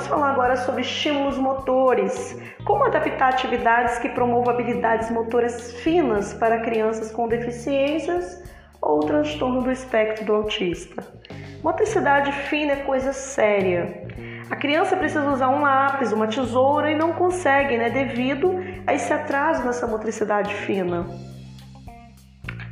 vamos falar agora sobre estímulos motores. Como adaptar atividades que promovam habilidades motoras finas para crianças com deficiências ou transtorno do espectro do autista. Motricidade fina é coisa séria. A criança precisa usar um lápis, uma tesoura e não consegue, né, devido a esse atraso nessa motricidade fina.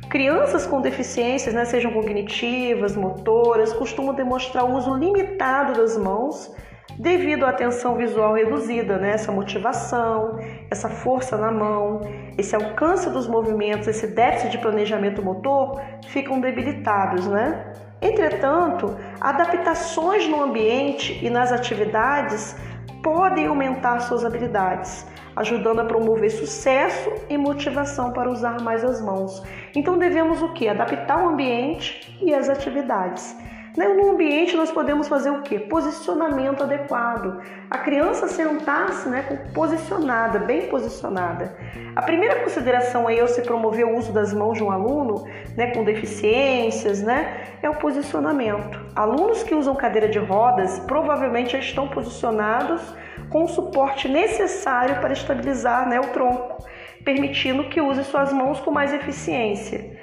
Crianças com deficiências, né, sejam cognitivas, motoras, costumam demonstrar o uso limitado das mãos devido à atenção visual reduzida, né? essa motivação, essa força na mão, esse alcance dos movimentos, esse déficit de planejamento motor ficam debilitados. Né? Entretanto, adaptações no ambiente e nas atividades podem aumentar suas habilidades, ajudando a promover sucesso e motivação para usar mais as mãos. Então devemos o que? Adaptar o ambiente e as atividades. Né, no ambiente nós podemos fazer o que? Posicionamento adequado. A criança sentar-se né, posicionada, bem posicionada. A primeira consideração aí ao se promover o uso das mãos de um aluno né, com deficiências né, é o posicionamento. Alunos que usam cadeira de rodas provavelmente já estão posicionados com o suporte necessário para estabilizar né, o tronco, permitindo que use suas mãos com mais eficiência.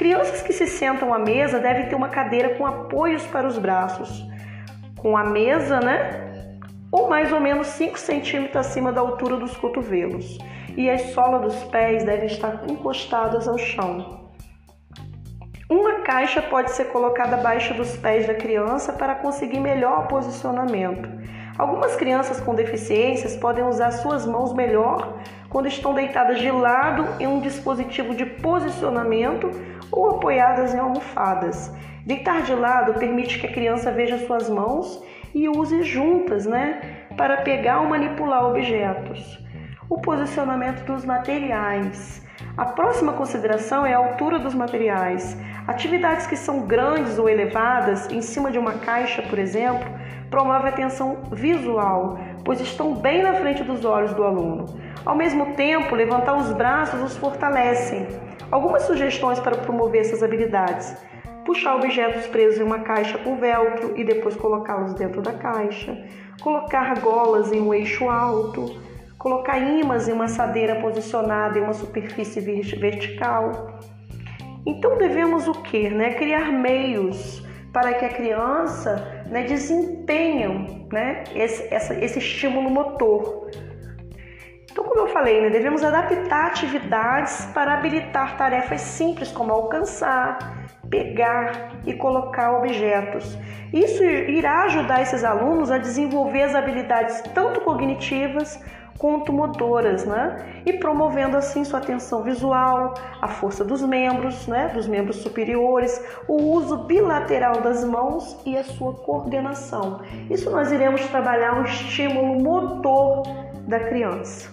Crianças que se sentam à mesa devem ter uma cadeira com apoios para os braços, com a mesa, né? Ou mais ou menos 5 centímetros acima da altura dos cotovelos. E as solas dos pés devem estar encostadas ao chão. Uma caixa pode ser colocada abaixo dos pés da criança para conseguir melhor posicionamento. Algumas crianças com deficiências podem usar suas mãos melhor quando estão deitadas de lado em um dispositivo de posicionamento ou apoiadas em almofadas. Deitar de lado permite que a criança veja suas mãos e use juntas, né, para pegar ou manipular objetos. O posicionamento dos materiais. A próxima consideração é a altura dos materiais. Atividades que são grandes ou elevadas, em cima de uma caixa, por exemplo, promove a atenção visual, pois estão bem na frente dos olhos do aluno. Ao mesmo tempo, levantar os braços os fortalecem. Algumas sugestões para promover essas habilidades: puxar objetos presos em uma caixa com velcro e depois colocá-los dentro da caixa, colocar golas em um eixo alto, colocar imãs em uma assadeira posicionada em uma superfície vertical. Então devemos o que? Né? Criar meios para que a criança né, desempenhe né, esse, essa, esse estímulo motor. Então, como eu falei, né, devemos adaptar atividades para habilitar tarefas simples como alcançar, pegar e colocar objetos. Isso irá ajudar esses alunos a desenvolver as habilidades tanto cognitivas quanto motoras, né? E promovendo assim sua atenção visual, a força dos membros, né? Dos membros superiores, o uso bilateral das mãos e a sua coordenação. Isso nós iremos trabalhar um estímulo motor da criança.